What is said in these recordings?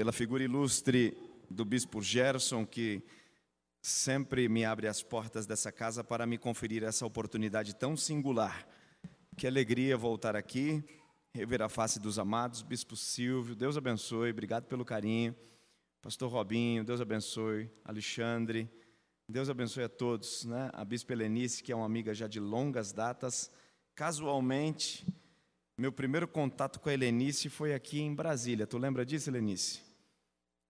pela figura ilustre do bispo Gerson, que sempre me abre as portas dessa casa para me conferir essa oportunidade tão singular. Que alegria voltar aqui, rever a face dos amados, bispo Silvio, Deus abençoe, obrigado pelo carinho. Pastor Robinho, Deus abençoe, Alexandre, Deus abençoe a todos, né? A bispa Helenice, que é uma amiga já de longas datas, casualmente, meu primeiro contato com a Helenice foi aqui em Brasília. Tu lembra disso, Helenice?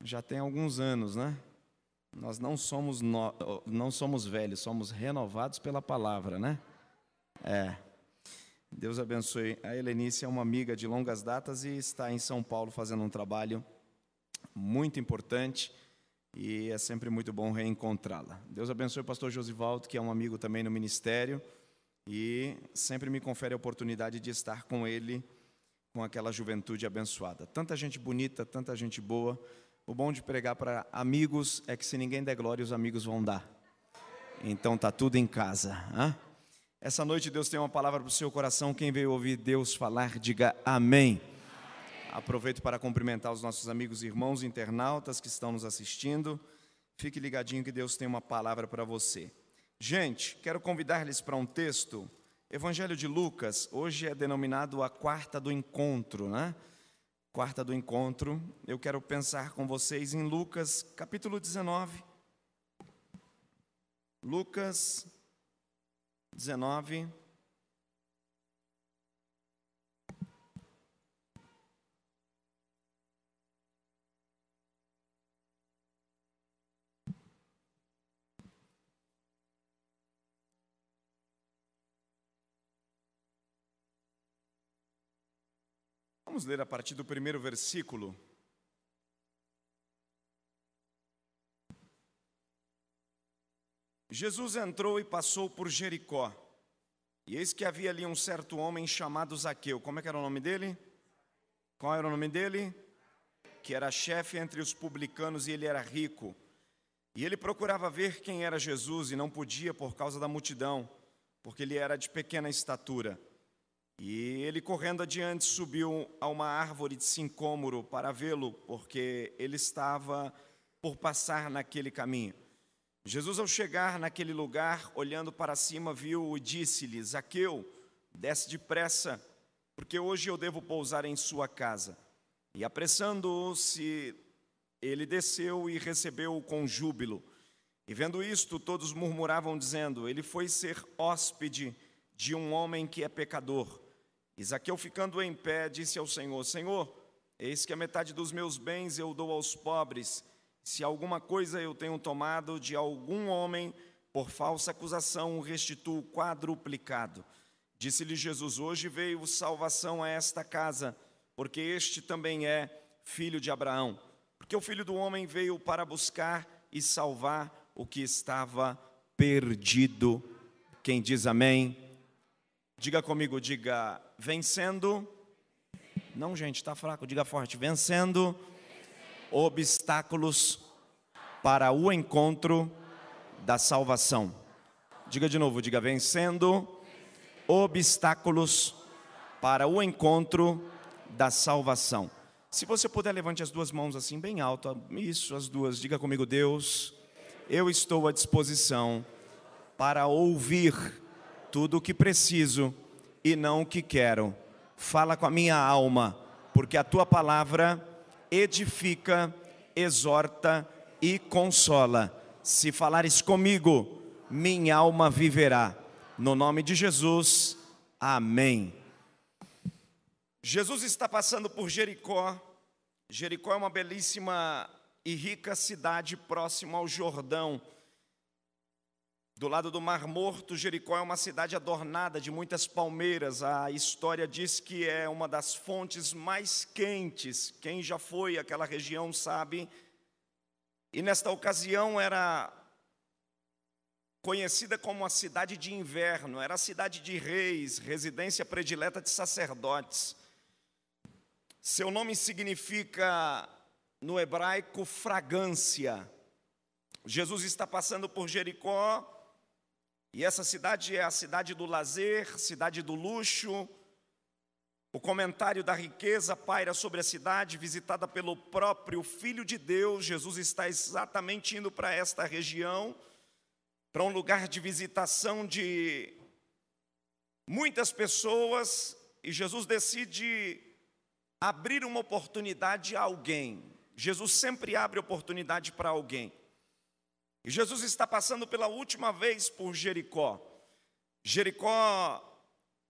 Já tem alguns anos, né? Nós não somos, no, não somos velhos, somos renovados pela palavra, né? É. Deus abençoe. A Helenice é uma amiga de longas datas e está em São Paulo fazendo um trabalho muito importante e é sempre muito bom reencontrá-la. Deus abençoe o pastor Josivaldo, que é um amigo também no ministério e sempre me confere a oportunidade de estar com ele, com aquela juventude abençoada. Tanta gente bonita, tanta gente boa. O bom de pregar para amigos é que se ninguém der glória, os amigos vão dar. Então tá tudo em casa. Hein? Essa noite Deus tem uma palavra para o seu coração. Quem veio ouvir Deus falar, diga amém. Aproveito para cumprimentar os nossos amigos irmãos internautas que estão nos assistindo. Fique ligadinho que Deus tem uma palavra para você. Gente, quero convidar-lhes para um texto. Evangelho de Lucas, hoje é denominado a quarta do encontro, né? Quarta do encontro, eu quero pensar com vocês em Lucas capítulo 19. Lucas 19. Vamos ler a partir do primeiro versículo. Jesus entrou e passou por Jericó. E eis que havia ali um certo homem chamado Zaqueu. Como é que era o nome dele? Qual era o nome dele? Que era chefe entre os publicanos e ele era rico. E ele procurava ver quem era Jesus e não podia por causa da multidão, porque ele era de pequena estatura. E ele, correndo adiante, subiu a uma árvore de sincômoro para vê-lo, porque ele estava por passar naquele caminho. Jesus, ao chegar naquele lugar, olhando para cima, viu e disse-lhe: Zaqueu, desce depressa, porque hoje eu devo pousar em sua casa. E apressando-se, ele desceu e recebeu-o com júbilo. E vendo isto, todos murmuravam, dizendo: Ele foi ser hóspede de um homem que é pecador. Isaqueu, ficando em pé, disse ao Senhor: Senhor, eis que a metade dos meus bens eu dou aos pobres. Se alguma coisa eu tenho tomado de algum homem por falsa acusação, restituo quadruplicado. Disse-lhe Jesus: Hoje veio salvação a esta casa, porque este também é filho de Abraão. Porque o filho do homem veio para buscar e salvar o que estava perdido. Quem diz amém? Diga comigo, diga vencendo. Não, gente, está fraco, diga forte. Vencendo obstáculos para o encontro da salvação. Diga de novo, diga vencendo obstáculos para o encontro da salvação. Se você puder, levante as duas mãos assim, bem alto. Isso, as duas. Diga comigo, Deus, eu estou à disposição para ouvir tudo o que preciso e não o que quero. Fala com a minha alma, porque a tua palavra edifica, exorta e consola. Se falares comigo, minha alma viverá. No nome de Jesus, amém. Jesus está passando por Jericó. Jericó é uma belíssima e rica cidade próxima ao Jordão. Do lado do Mar Morto, Jericó é uma cidade adornada de muitas palmeiras. A história diz que é uma das fontes mais quentes. Quem já foi àquela região sabe. E nesta ocasião era conhecida como a cidade de inverno, era a cidade de reis, residência predileta de sacerdotes. Seu nome significa, no hebraico, fragância. Jesus está passando por Jericó e essa cidade é a cidade do lazer, cidade do luxo, O comentário da riqueza paira sobre a cidade, visitada pelo próprio Filho de Deus. Jesus está exatamente indo para esta região, para um lugar de visitação de muitas pessoas, e Jesus decide abrir uma oportunidade a alguém. Jesus sempre abre oportunidade para alguém. E Jesus está passando pela última vez por Jericó. Jericó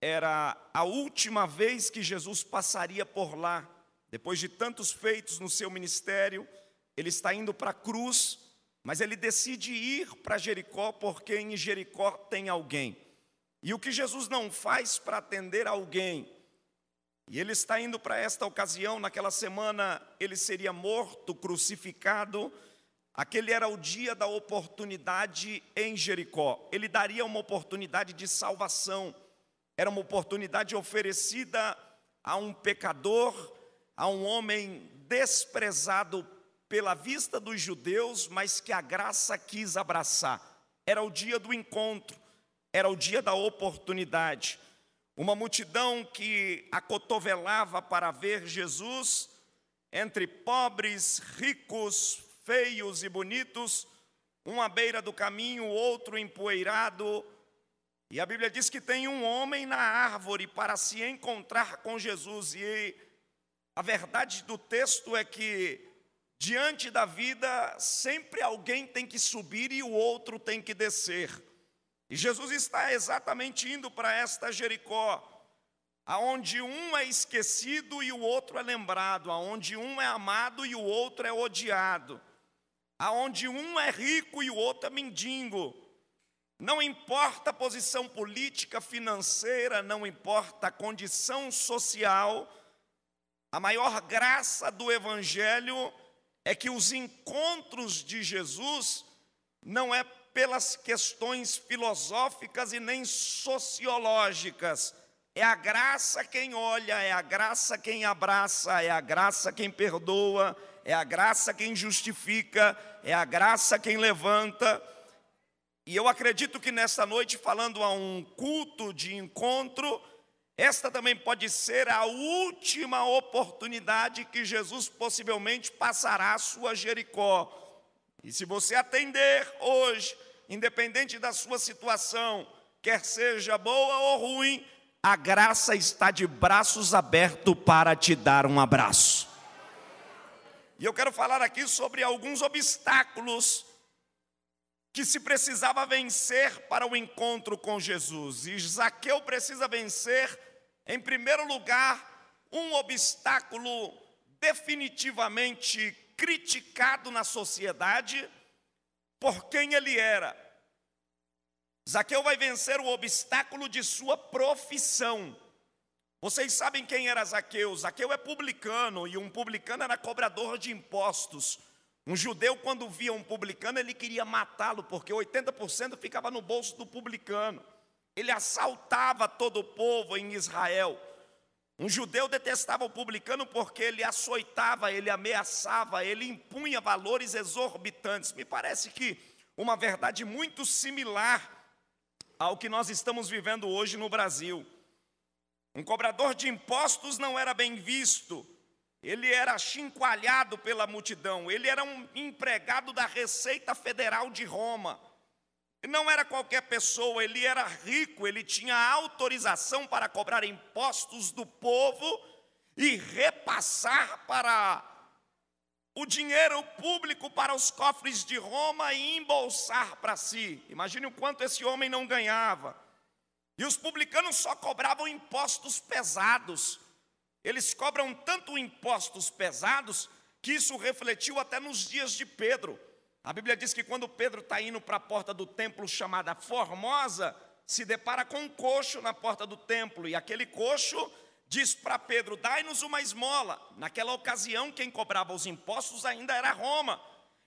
era a última vez que Jesus passaria por lá. Depois de tantos feitos no seu ministério, ele está indo para a cruz, mas ele decide ir para Jericó porque em Jericó tem alguém. E o que Jesus não faz para atender alguém, e ele está indo para esta ocasião, naquela semana ele seria morto, crucificado. Aquele era o dia da oportunidade em Jericó. Ele daria uma oportunidade de salvação era uma oportunidade oferecida a um pecador, a um homem desprezado pela vista dos judeus, mas que a graça quis abraçar. Era o dia do encontro, era o dia da oportunidade. Uma multidão que acotovelava para ver Jesus, entre pobres, ricos, feios e bonitos, um à beira do caminho, outro empoeirado, e a Bíblia diz que tem um homem na árvore para se encontrar com Jesus. E a verdade do texto é que, diante da vida, sempre alguém tem que subir e o outro tem que descer. E Jesus está exatamente indo para esta Jericó, aonde um é esquecido e o outro é lembrado, aonde um é amado e o outro é odiado, aonde um é rico e o outro é mendigo. Não importa a posição política, financeira, não importa a condição social, a maior graça do Evangelho é que os encontros de Jesus não é pelas questões filosóficas e nem sociológicas, é a graça quem olha, é a graça quem abraça, é a graça quem perdoa, é a graça quem justifica, é a graça quem levanta. E eu acredito que nesta noite, falando a um culto de encontro, esta também pode ser a última oportunidade que Jesus possivelmente passará a sua Jericó. E se você atender hoje, independente da sua situação, quer seja boa ou ruim, a graça está de braços abertos para te dar um abraço. E eu quero falar aqui sobre alguns obstáculos que se precisava vencer para o encontro com Jesus. E Zaqueu precisa vencer, em primeiro lugar, um obstáculo definitivamente criticado na sociedade por quem ele era. Zaqueu vai vencer o obstáculo de sua profissão. Vocês sabem quem era Zaqueu? Zaqueu é publicano e um publicano era cobrador de impostos. Um judeu, quando via um publicano, ele queria matá-lo, porque 80% ficava no bolso do publicano. Ele assaltava todo o povo em Israel. Um judeu detestava o publicano porque ele açoitava, ele ameaçava, ele impunha valores exorbitantes. Me parece que uma verdade muito similar ao que nós estamos vivendo hoje no Brasil. Um cobrador de impostos não era bem visto, ele era chincoalhado pela multidão, ele era um empregado da Receita Federal de Roma. Não era qualquer pessoa, ele era rico, ele tinha autorização para cobrar impostos do povo e repassar para o dinheiro público para os cofres de Roma e embolsar para si. Imagine o quanto esse homem não ganhava. E os publicanos só cobravam impostos pesados. Eles cobram tanto impostos pesados que isso refletiu até nos dias de Pedro. A Bíblia diz que quando Pedro está indo para a porta do templo chamada Formosa, se depara com um coxo na porta do templo, e aquele coxo diz para Pedro: Dai-nos uma esmola. Naquela ocasião, quem cobrava os impostos ainda era Roma.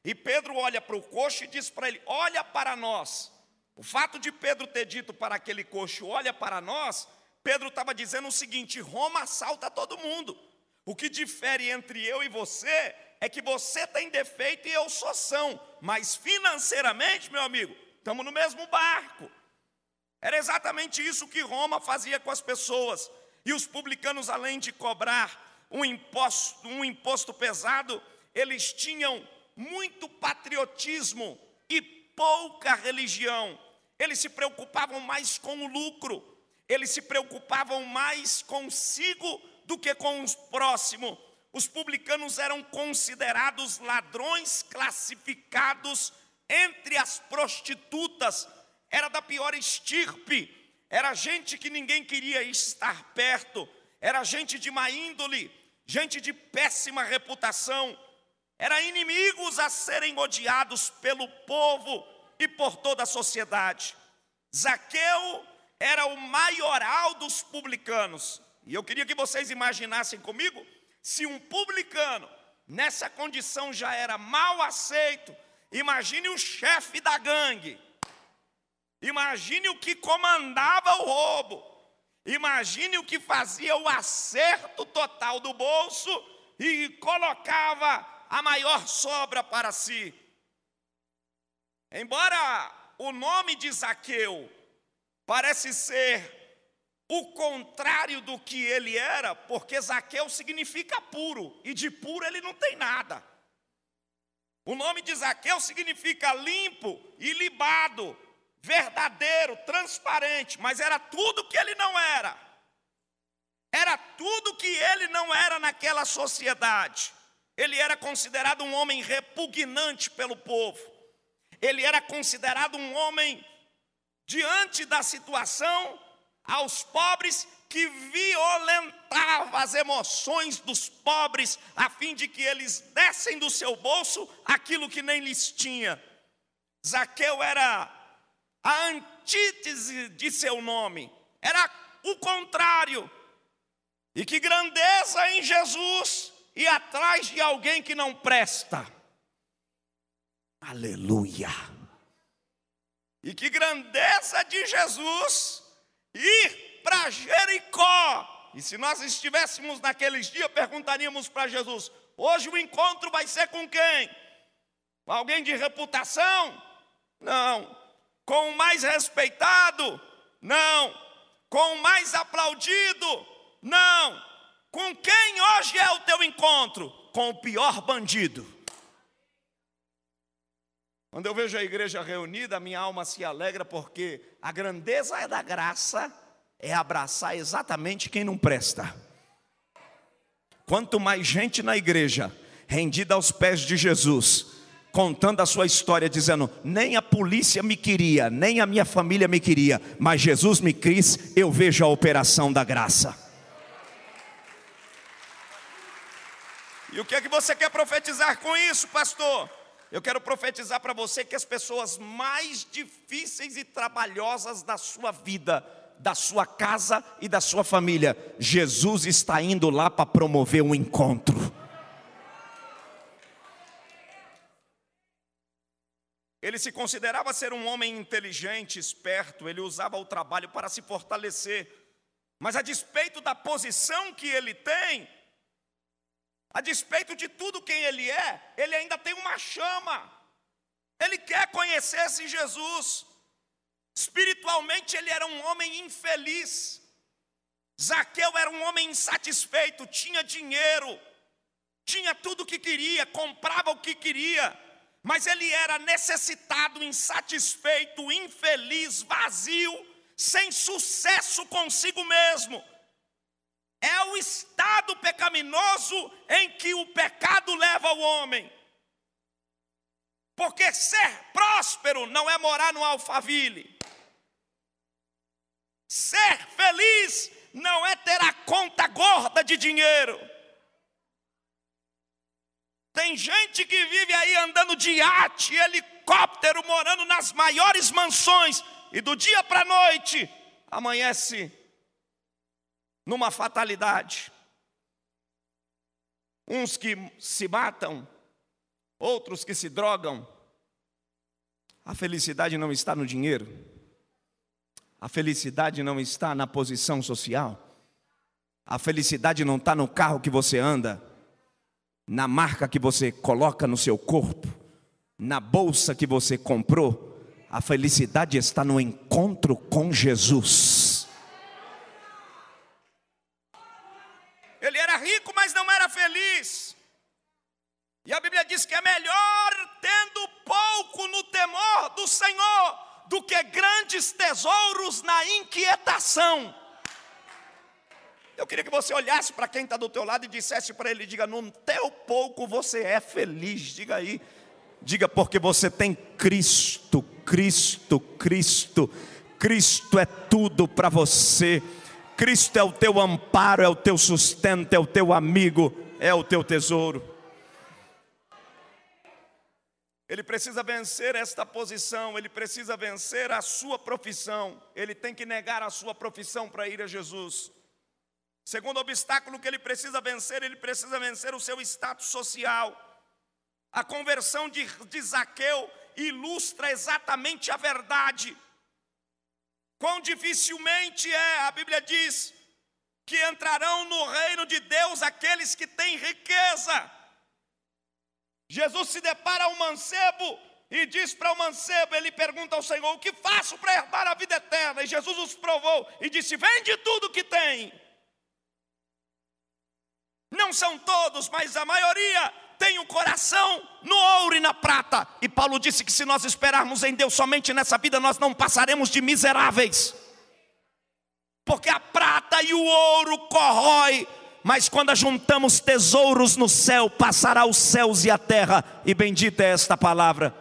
E Pedro olha para o coxo e diz para ele: Olha para nós. O fato de Pedro ter dito para aquele coxo: Olha para nós, Pedro estava dizendo o seguinte: Roma assalta todo mundo. O que difere entre eu e você é que você tem defeito e eu sou são, mas financeiramente, meu amigo, estamos no mesmo barco. Era exatamente isso que Roma fazia com as pessoas. E os publicanos, além de cobrar um imposto, um imposto pesado, eles tinham muito patriotismo e pouca religião. Eles se preocupavam mais com o lucro, eles se preocupavam mais consigo do que com o próximo. Os publicanos eram considerados ladrões classificados entre as prostitutas, era da pior estirpe. Era gente que ninguém queria estar perto, era gente de má índole, gente de péssima reputação, era inimigos a serem odiados pelo povo e por toda a sociedade. Zaqueu era o maioral dos publicanos, e eu queria que vocês imaginassem comigo se um publicano nessa condição já era mal aceito, imagine o chefe da gangue Imagine o que comandava o roubo. Imagine o que fazia o acerto total do bolso e colocava a maior sobra para si. Embora o nome de Zaqueu parece ser o contrário do que ele era, porque Zaqueu significa puro, e de puro ele não tem nada. O nome de Zaqueu significa limpo e libado, verdadeiro, transparente, mas era tudo que ele não era. Era tudo que ele não era naquela sociedade. Ele era considerado um homem repugnante pelo povo. Ele era considerado um homem diante da situação aos pobres que violentava as emoções dos pobres a fim de que eles dessem do seu bolso aquilo que nem lhes tinha. Zaqueu era a antítese de seu nome, era o contrário. E que grandeza em Jesus e atrás de alguém que não presta. Aleluia. E que grandeza de Jesus ir para Jericó. E se nós estivéssemos naqueles dias, perguntaríamos para Jesus: hoje o encontro vai ser com quem? Com alguém de reputação? Não com o mais respeitado? Não. Com o mais aplaudido? Não. Com quem hoje é o teu encontro? Com o pior bandido. Quando eu vejo a igreja reunida, minha alma se alegra porque a grandeza é da graça é abraçar exatamente quem não presta. Quanto mais gente na igreja rendida aos pés de Jesus, contando a sua história, dizendo: nem a polícia me queria, nem a minha família me queria, mas Jesus me quis, eu vejo a operação da graça. E o que é que você quer profetizar com isso, pastor? Eu quero profetizar para você que as pessoas mais difíceis e trabalhosas da sua vida, da sua casa e da sua família, Jesus está indo lá para promover um encontro. Ele se considerava ser um homem inteligente, esperto, ele usava o trabalho para se fortalecer. Mas a despeito da posição que ele tem, a despeito de tudo quem ele é, ele ainda tem uma chama. Ele quer conhecer esse Jesus. Espiritualmente ele era um homem infeliz. Zaqueu era um homem insatisfeito, tinha dinheiro, tinha tudo o que queria, comprava o que queria, mas ele era necessitado, insatisfeito, infeliz, vazio, sem sucesso consigo mesmo. É o estado pecaminoso em que o pecado leva o homem. Porque ser próspero não é morar no alfaville. Ser feliz não é ter a conta gorda de dinheiro. Tem gente que vive aí andando de iate, helicóptero, morando nas maiores mansões, e do dia para a noite amanhece numa fatalidade. Uns que se matam, outros que se drogam. A felicidade não está no dinheiro, a felicidade não está na posição social, a felicidade não está no carro que você anda na marca que você coloca no seu corpo, na bolsa que você comprou, a felicidade está no encontro com Jesus. rico, mas não era feliz. E a Bíblia diz que é melhor tendo pouco no temor do Senhor do que grandes tesouros na inquietação. Eu queria que você olhasse para quem está do teu lado e dissesse para ele, diga, no teu pouco você é feliz, diga aí. Diga, porque você tem Cristo, Cristo, Cristo. Cristo é tudo para você. Cristo é o teu amparo, é o teu sustento, é o teu amigo, é o teu tesouro. Ele precisa vencer esta posição, ele precisa vencer a sua profissão, ele tem que negar a sua profissão para ir a Jesus. Segundo obstáculo que ele precisa vencer, ele precisa vencer o seu status social. A conversão de, de Zaqueu ilustra exatamente a verdade. Quão dificilmente é, a Bíblia diz, que entrarão no reino de Deus aqueles que têm riqueza. Jesus se depara ao mancebo e diz para o mancebo, ele pergunta ao Senhor: O que faço para herdar a vida eterna? E Jesus os provou e disse: Vende tudo que tem. Não são todos, mas a maioria tem o coração no ouro e na prata. E Paulo disse que se nós esperarmos em Deus somente nessa vida, nós não passaremos de miseráveis. Porque a prata e o ouro corrói, mas quando juntamos tesouros no céu, passará os céus e a terra, e bendita é esta palavra,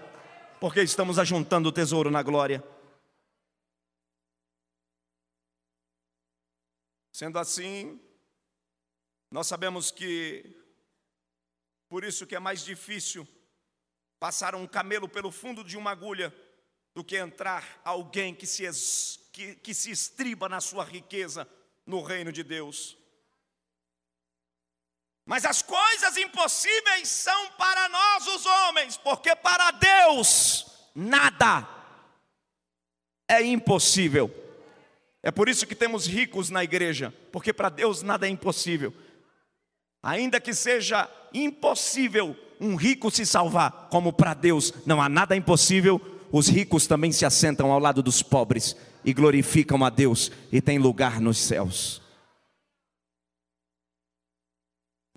porque estamos ajuntando o tesouro na glória. Sendo assim, nós sabemos que, por isso que é mais difícil passar um camelo pelo fundo de uma agulha do que entrar alguém que se, que, que se estriba na sua riqueza no reino de Deus. Mas as coisas impossíveis são para nós os homens, porque para Deus nada é impossível. É por isso que temos ricos na igreja, porque para Deus nada é impossível. Ainda que seja impossível um rico se salvar, como para Deus não há nada impossível, os ricos também se assentam ao lado dos pobres e glorificam a Deus e têm lugar nos céus.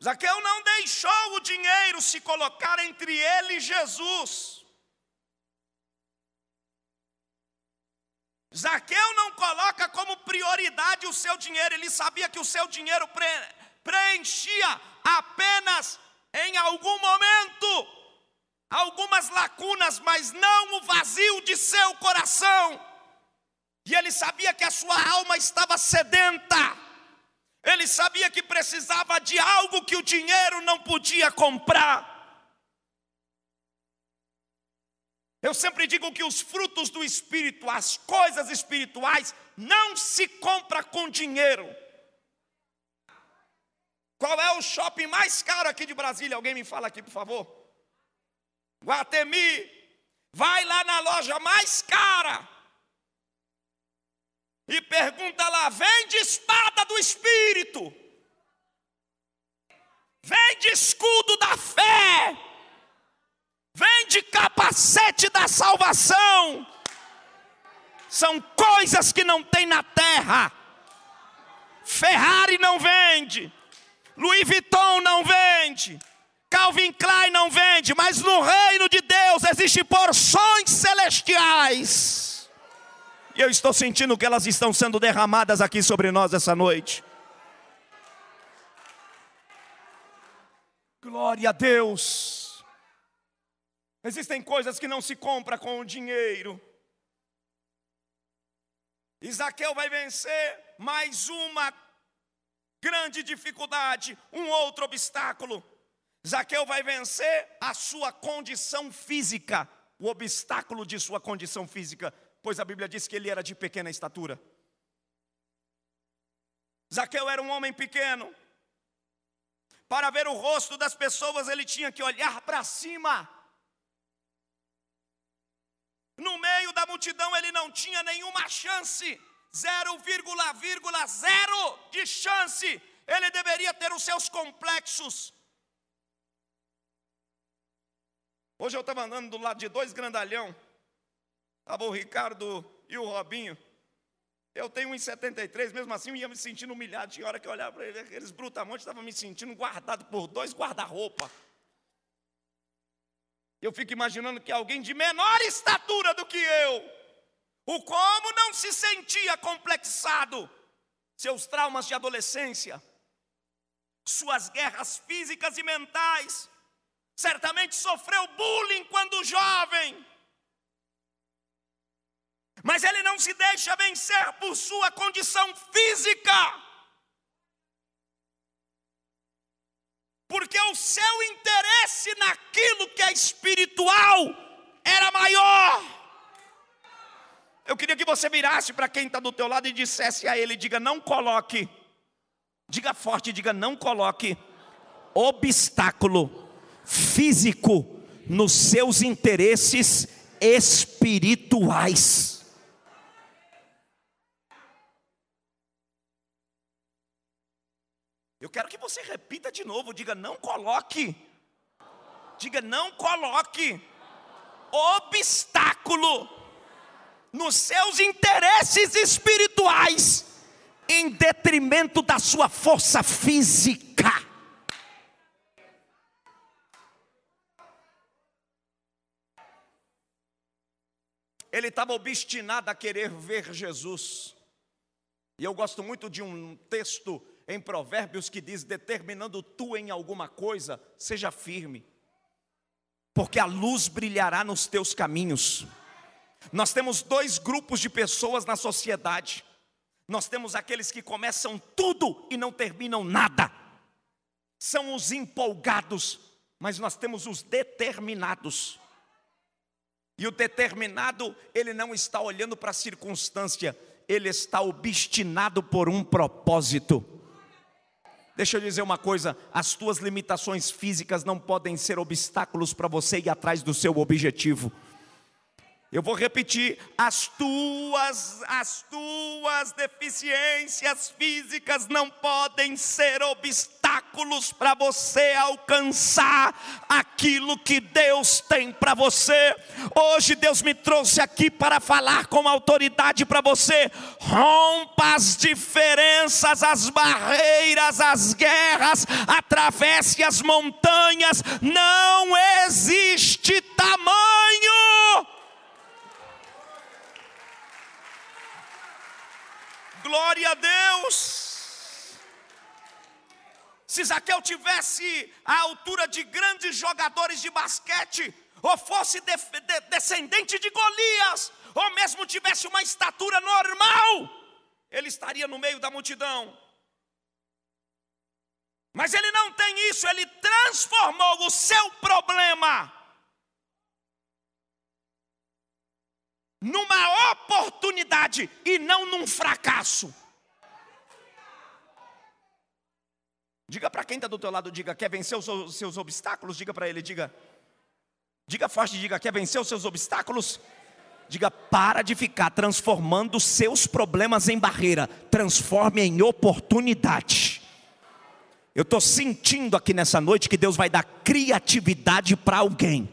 Zaqueu não deixou o dinheiro se colocar entre ele e Jesus. Zaqueu não coloca como prioridade o seu dinheiro, ele sabia que o seu dinheiro preenchia apenas em algum momento algumas lacunas, mas não o vazio de seu coração. E ele sabia que a sua alma estava sedenta. Ele sabia que precisava de algo que o dinheiro não podia comprar. Eu sempre digo que os frutos do espírito, as coisas espirituais, não se compra com dinheiro. Qual é o shopping mais caro aqui de Brasília? Alguém me fala aqui, por favor. Guatemi. Vai lá na loja mais cara e pergunta lá: vende espada do Espírito, vende escudo da fé, vende capacete da salvação. São coisas que não tem na terra. Ferrari não vende, Louis Vuitton não vende, Calvin Klein não vende, mas no reino de Deus existem porções celestiais e eu estou sentindo que elas estão sendo derramadas aqui sobre nós essa noite. Glória a Deus. Existem coisas que não se compra com o dinheiro. Isaqueu vai vencer mais uma grande dificuldade, um outro obstáculo. Zaqueu vai vencer a sua condição física, o obstáculo de sua condição física pois a Bíblia diz que ele era de pequena estatura. Zaqueu era um homem pequeno. Para ver o rosto das pessoas, ele tinha que olhar para cima. No meio da multidão, ele não tinha nenhuma chance, 0,0 de chance. Ele deveria ter os seus complexos. Hoje eu estava andando do lado de dois grandalhão. Estava o Ricardo e o Robinho. Eu tenho 1,73, mesmo assim eu ia me sentindo humilhado. Tinha hora que eu olhava para ele, aqueles brutamontes estavam me sentindo guardado por dois guarda-roupa. Eu fico imaginando que alguém de menor estatura do que eu, o como não se sentia complexado, seus traumas de adolescência, suas guerras físicas e mentais, certamente sofreu bullying quando jovem, mas ele não se deixa vencer por sua condição física. porque o seu interesse naquilo que é espiritual era maior. Eu queria que você virasse para quem está do teu lado e dissesse a ele: diga, não coloque, diga forte, diga, não coloque obstáculo físico nos seus interesses espirituais. Eu quero que você repita de novo, diga não coloque. Diga não coloque obstáculo nos seus interesses espirituais em detrimento da sua força física. Ele estava obstinado a querer ver Jesus. E eu gosto muito de um texto em Provérbios que diz: determinando tu em alguma coisa, seja firme, porque a luz brilhará nos teus caminhos. Nós temos dois grupos de pessoas na sociedade. Nós temos aqueles que começam tudo e não terminam nada. São os empolgados, mas nós temos os determinados. E o determinado, ele não está olhando para a circunstância, ele está obstinado por um propósito. Deixa eu dizer uma coisa: as tuas limitações físicas não podem ser obstáculos para você ir atrás do seu objetivo. Eu vou repetir: as tuas, as tuas deficiências físicas não podem ser obstáculos para você alcançar aquilo que Deus tem para você. Hoje Deus me trouxe aqui para falar com autoridade para você. Rompa as diferenças, as barreiras, as guerras, atravesse as montanhas. Não existe tamanho Glória a Deus. Se Zaqueu tivesse a altura de grandes jogadores de basquete, ou fosse de, de, descendente de Golias, ou mesmo tivesse uma estatura normal, ele estaria no meio da multidão. Mas ele não tem isso, ele transformou o seu problema numa oportunidade e não num fracasso. Diga para quem está do teu lado, diga, quer vencer os seus obstáculos? Diga para ele, diga. Diga forte, diga, quer vencer os seus obstáculos? Diga, para de ficar transformando seus problemas em barreira, transforme em oportunidade. Eu estou sentindo aqui nessa noite que Deus vai dar criatividade para alguém.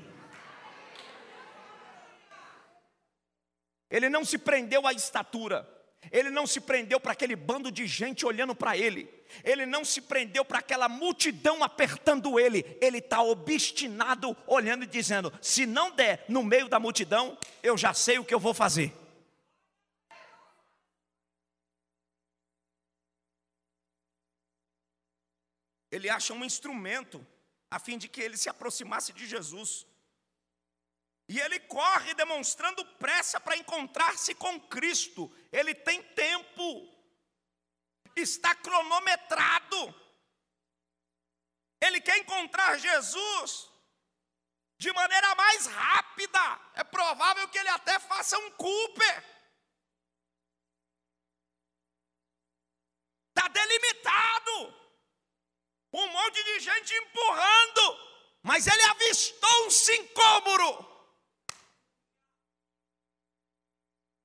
Ele não se prendeu à estatura. Ele não se prendeu para aquele bando de gente olhando para ele. Ele não se prendeu para aquela multidão apertando ele. Ele está obstinado, olhando e dizendo: se não der no meio da multidão, eu já sei o que eu vou fazer. Ele acha um instrumento a fim de que ele se aproximasse de Jesus. E ele corre demonstrando pressa para encontrar-se com Cristo. Ele tem tempo, está cronometrado. Ele quer encontrar Jesus de maneira mais rápida. É provável que ele até faça um Cooper. Está delimitado. Um monte de gente empurrando. Mas ele avistou um sincômoro.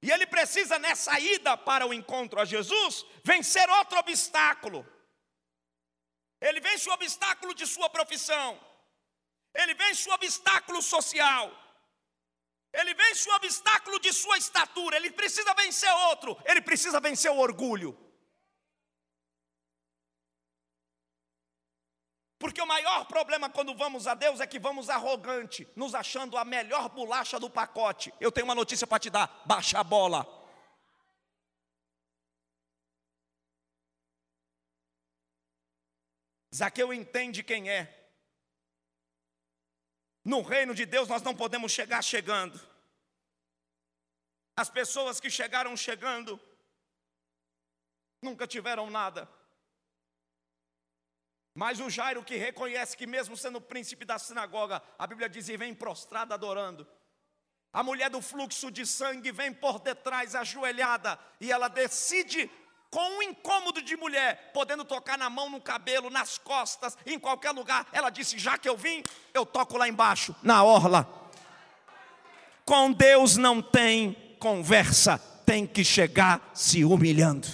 E ele precisa, nessa ida para o encontro a Jesus, vencer outro obstáculo. Ele vence o obstáculo de sua profissão. Ele vence o obstáculo social. Ele vence o obstáculo de sua estatura. Ele precisa vencer outro. Ele precisa vencer o orgulho. Porque o maior problema quando vamos a Deus é que vamos arrogante, nos achando a melhor bolacha do pacote. Eu tenho uma notícia para te dar: baixa a bola. Zaqueu entende quem é. No reino de Deus nós não podemos chegar chegando. As pessoas que chegaram chegando nunca tiveram nada. Mas o Jairo que reconhece que, mesmo sendo príncipe da sinagoga, a Bíblia diz: e vem prostrado adorando. A mulher do fluxo de sangue vem por detrás, ajoelhada, e ela decide, com um incômodo de mulher, podendo tocar na mão, no cabelo, nas costas, em qualquer lugar. Ela disse: já que eu vim, eu toco lá embaixo, na orla. Com Deus não tem conversa, tem que chegar se humilhando.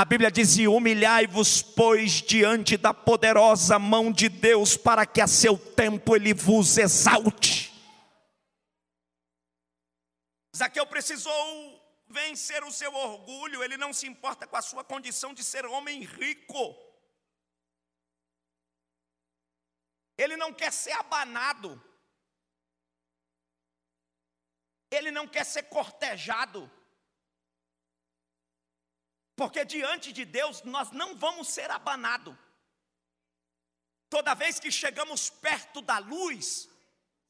A Bíblia diz: humilhai-vos, pois, diante da poderosa mão de Deus, para que a seu tempo ele vos exalte. Zaqueu precisou vencer o seu orgulho, ele não se importa com a sua condição de ser homem rico. Ele não quer ser abanado. Ele não quer ser cortejado. Porque diante de Deus nós não vamos ser abanados. Toda vez que chegamos perto da luz,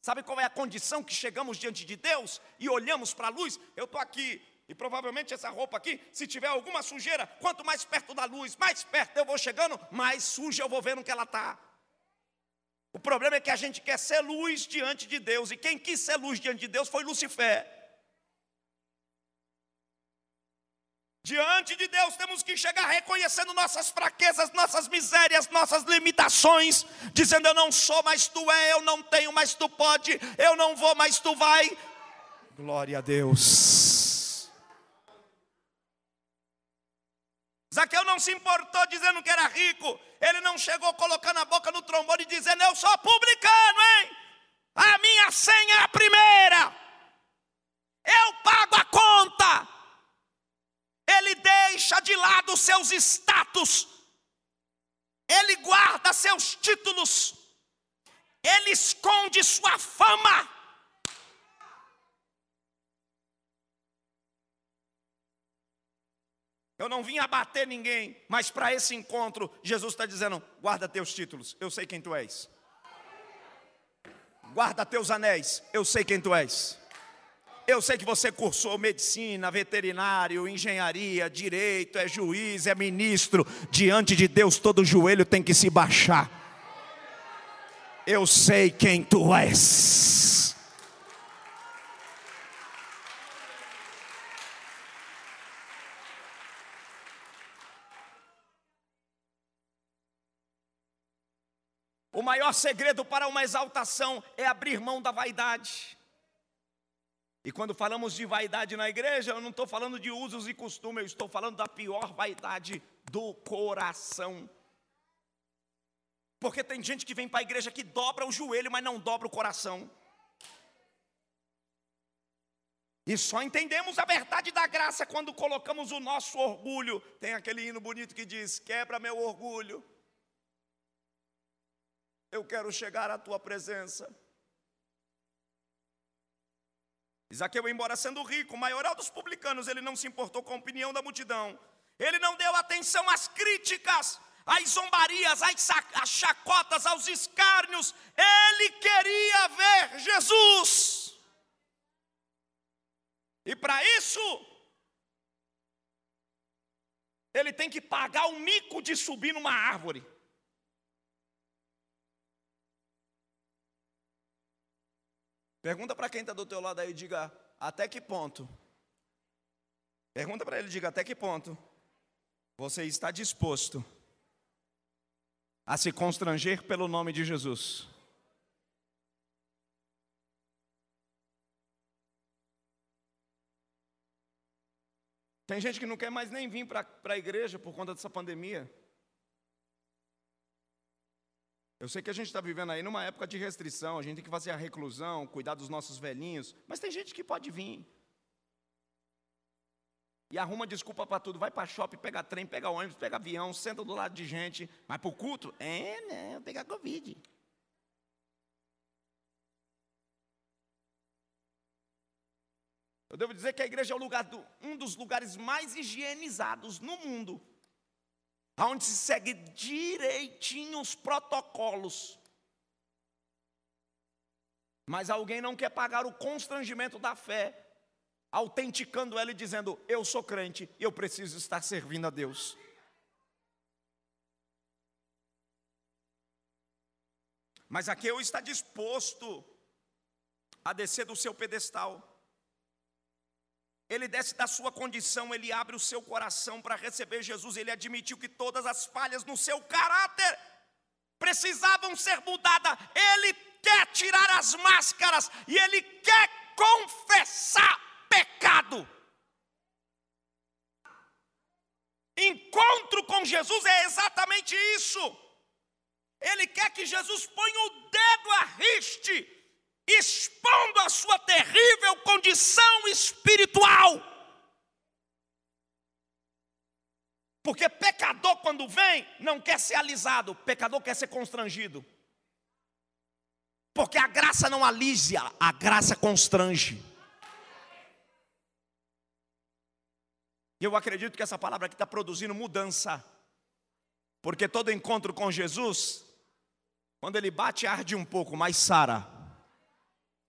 sabe qual é a condição que chegamos diante de Deus e olhamos para a luz? Eu estou aqui e provavelmente essa roupa aqui, se tiver alguma sujeira, quanto mais perto da luz, mais perto eu vou chegando, mais suja eu vou vendo que ela está. O problema é que a gente quer ser luz diante de Deus, e quem quis ser luz diante de Deus foi Lucifer. Diante de Deus temos que chegar reconhecendo nossas fraquezas, nossas misérias, nossas limitações, dizendo: Eu não sou, mas tu é, eu não tenho, mas tu pode, eu não vou, mas tu vai. Glória a Deus. Zaqueu não se importou dizendo que era rico, ele não chegou colocando a boca no trombone e dizendo: Eu sou publicano, hein? A minha senha é a primeira, eu pago a conta deixa de lado seus status, ele guarda seus títulos, ele esconde sua fama. Eu não vim abater ninguém, mas para esse encontro, Jesus está dizendo: guarda teus títulos, eu sei quem tu és. Guarda teus anéis, eu sei quem tu és. Eu sei que você cursou medicina, veterinário, engenharia, direito, é juiz, é ministro. Diante de Deus, todo joelho tem que se baixar. Eu sei quem tu és. O maior segredo para uma exaltação é abrir mão da vaidade. E quando falamos de vaidade na igreja, eu não estou falando de usos e costumes, eu estou falando da pior vaidade do coração. Porque tem gente que vem para a igreja que dobra o joelho, mas não dobra o coração. E só entendemos a verdade da graça quando colocamos o nosso orgulho. Tem aquele hino bonito que diz: Quebra meu orgulho. Eu quero chegar à tua presença. Isaqueu, embora sendo rico, maioral dos publicanos, ele não se importou com a opinião da multidão. Ele não deu atenção às críticas, às zombarias, às chacotas, aos escárnios. Ele queria ver Jesus. E para isso, ele tem que pagar o mico de subir numa árvore. Pergunta para quem está do teu lado aí, diga até que ponto. Pergunta para ele, diga até que ponto você está disposto a se constranger pelo nome de Jesus. Tem gente que não quer mais nem vir para a igreja por conta dessa pandemia. Eu sei que a gente está vivendo aí numa época de restrição, a gente tem que fazer a reclusão, cuidar dos nossos velhinhos, mas tem gente que pode vir. E arruma desculpa para tudo. Vai para shopping, pega trem, pega ônibus, pega avião, senta do lado de gente. Mas para o culto? É, não, pegar Covid. Eu devo dizer que a igreja é do, um dos lugares mais higienizados no mundo, onde se segue direitinho os protocolos. Mas alguém não quer pagar o constrangimento da fé, autenticando ela e dizendo: Eu sou crente, eu preciso estar servindo a Deus. Mas aqui eu está disposto a descer do seu pedestal ele desce da sua condição, ele abre o seu coração para receber Jesus, ele admitiu que todas as falhas no seu caráter precisavam ser mudadas. Ele quer tirar as máscaras e ele quer confessar pecado. Encontro com Jesus é exatamente isso. Ele quer que Jesus ponha o dedo a riste expondo a sua terrível condição espiritual. Porque pecador, quando vem, não quer ser alisado, pecador quer ser constrangido. Porque a graça não alisia, a graça constrange. Eu acredito que essa palavra aqui está produzindo mudança. Porque todo encontro com Jesus, quando ele bate, arde um pouco, mas sara.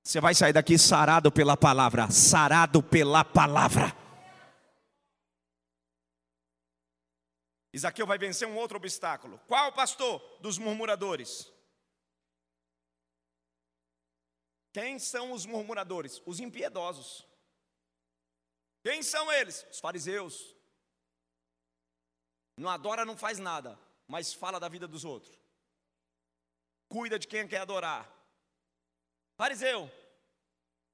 Você vai sair daqui sarado pela palavra, sarado pela palavra. Isaqueu vai vencer um outro obstáculo. Qual, pastor? Dos murmuradores. Quem são os murmuradores? Os impiedosos. Quem são eles? Os fariseus. Não adora, não faz nada, mas fala da vida dos outros. Cuida de quem quer adorar. Fariseu,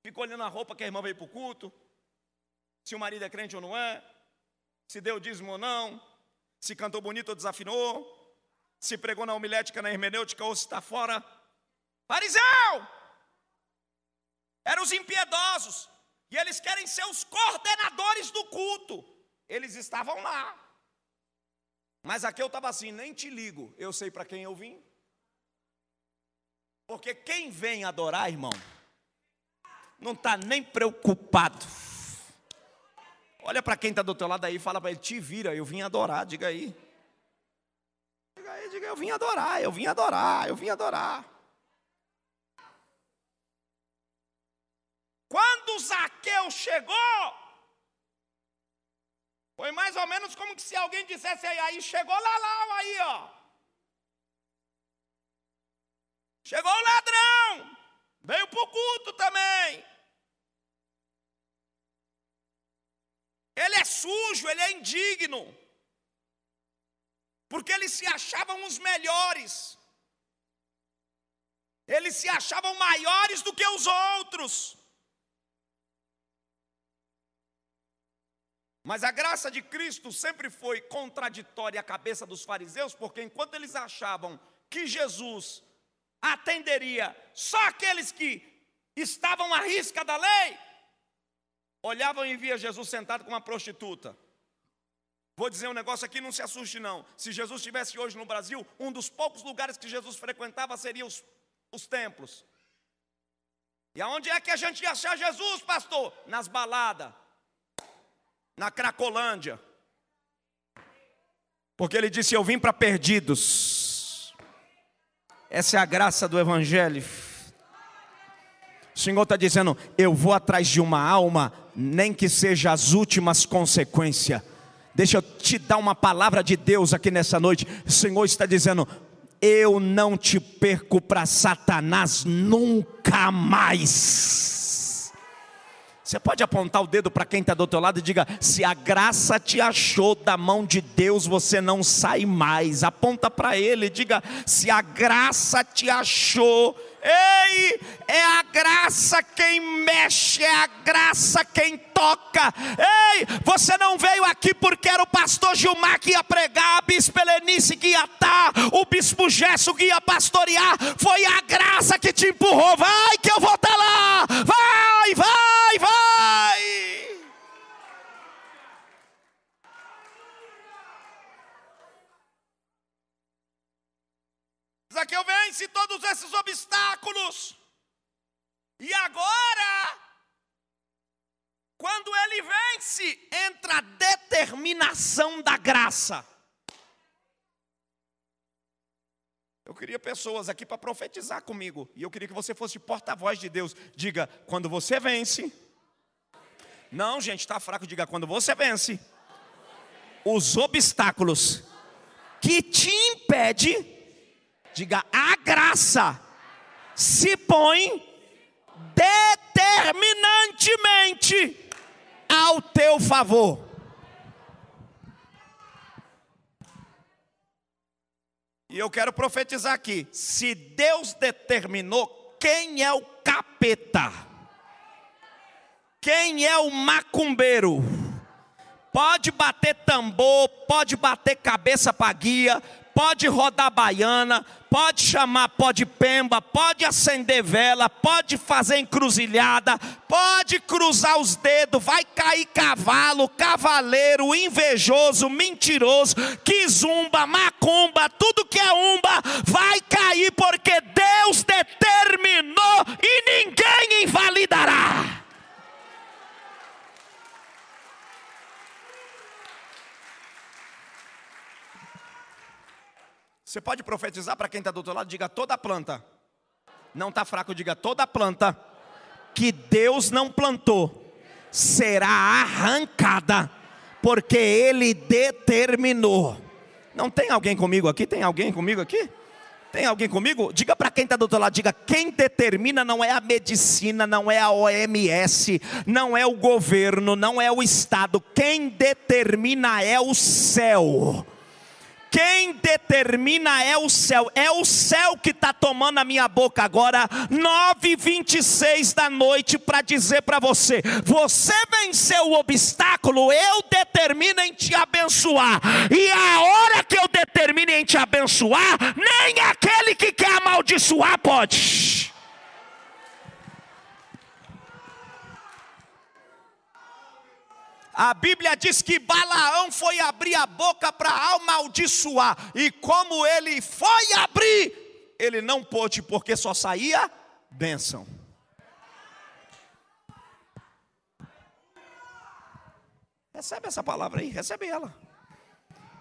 fica olhando a roupa que a irmã veio para o culto, se o marido é crente ou não é, se deu dízimo ou não, se cantou bonito ou desafinou, se pregou na homilética, na hermenêutica ou se está fora. Fariseu! Eram os impiedosos, e eles querem ser os coordenadores do culto. Eles estavam lá. Mas aqui eu estava assim, nem te ligo, eu sei para quem eu vim. Porque quem vem adorar, irmão, não está nem preocupado. Olha para quem está do teu lado aí e fala para ele: te vira, eu vim adorar, diga aí. Diga aí, diga, eu vim adorar, eu vim adorar, eu vim adorar. Quando Zaqueu chegou, foi mais ou menos como se alguém dissesse aí, aí chegou lá, aí, ó. Chegou o ladrão, veio para o culto também. Ele é sujo, ele é indigno, porque eles se achavam os melhores, eles se achavam maiores do que os outros. Mas a graça de Cristo sempre foi contraditória à cabeça dos fariseus, porque enquanto eles achavam que Jesus atenderia só aqueles que estavam à risca da lei, olhavam e via Jesus sentado com uma prostituta. Vou dizer um negócio aqui, não se assuste não. Se Jesus estivesse hoje no Brasil, um dos poucos lugares que Jesus frequentava seria os, os templos. E aonde é que a gente ia achar Jesus, pastor? Nas baladas, na Cracolândia. Porque ele disse: Eu vim para perdidos essa é a graça do Evangelho. O Senhor está dizendo: Eu vou atrás de uma alma, nem que seja as últimas consequências. Deixa eu te dar uma palavra de Deus aqui nessa noite. O Senhor está dizendo: Eu não te perco para Satanás nunca mais. Você pode apontar o dedo para quem está do outro lado e diga: se a graça te achou da mão de Deus, você não sai mais. Aponta para ele e diga: se a graça te achou, Ei, é a graça quem mexe, é a graça quem toca. Ei, você não veio aqui porque era o pastor Gilmar que ia pregar, a bispo Helenice que ia estar, o bispo Gesso que ia pastorear. Foi a graça que te empurrou. Vai que eu vou estar lá. Vai, vai, vai. Vence todos esses obstáculos. E agora, quando ele vence, entra a determinação da graça. Eu queria pessoas aqui para profetizar comigo. E eu queria que você fosse porta-voz de Deus. Diga, quando você vence. Não, gente, está fraco. Diga, quando você vence. Os obstáculos que te impede, diga, a graça se põe determinantemente ao teu favor. E eu quero profetizar aqui: se Deus determinou, quem é o capeta? Quem é o macumbeiro? Pode bater tambor, pode bater cabeça para guia, pode rodar baiana, pode chamar pó de pemba, pode acender vela, pode fazer encruzilhada, pode cruzar os dedos, vai cair cavalo, cavaleiro, invejoso, mentiroso, que zumba, macumba, tudo que é umba, vai cair porque Deus determinou e ninguém invalidará. Você pode profetizar para quem está do outro lado? Diga toda planta. Não está fraco, diga toda planta que Deus não plantou será arrancada, porque Ele determinou. Não tem alguém comigo aqui? Tem alguém comigo aqui? Tem alguém comigo? Diga para quem está do outro lado, diga, quem determina não é a medicina, não é a OMS, não é o governo, não é o Estado, quem determina é o céu. Quem determina é o céu, é o céu que está tomando a minha boca agora, 9h26 da noite, para dizer para você: você venceu o obstáculo, eu determino em te abençoar, e a hora que eu determino em te abençoar, nem aquele que quer amaldiçoar pode. A Bíblia diz que Balaão foi abrir a boca para amaldiçoar, e como ele foi abrir, ele não pôde, porque só saía bênção. Recebe essa palavra aí, recebe ela.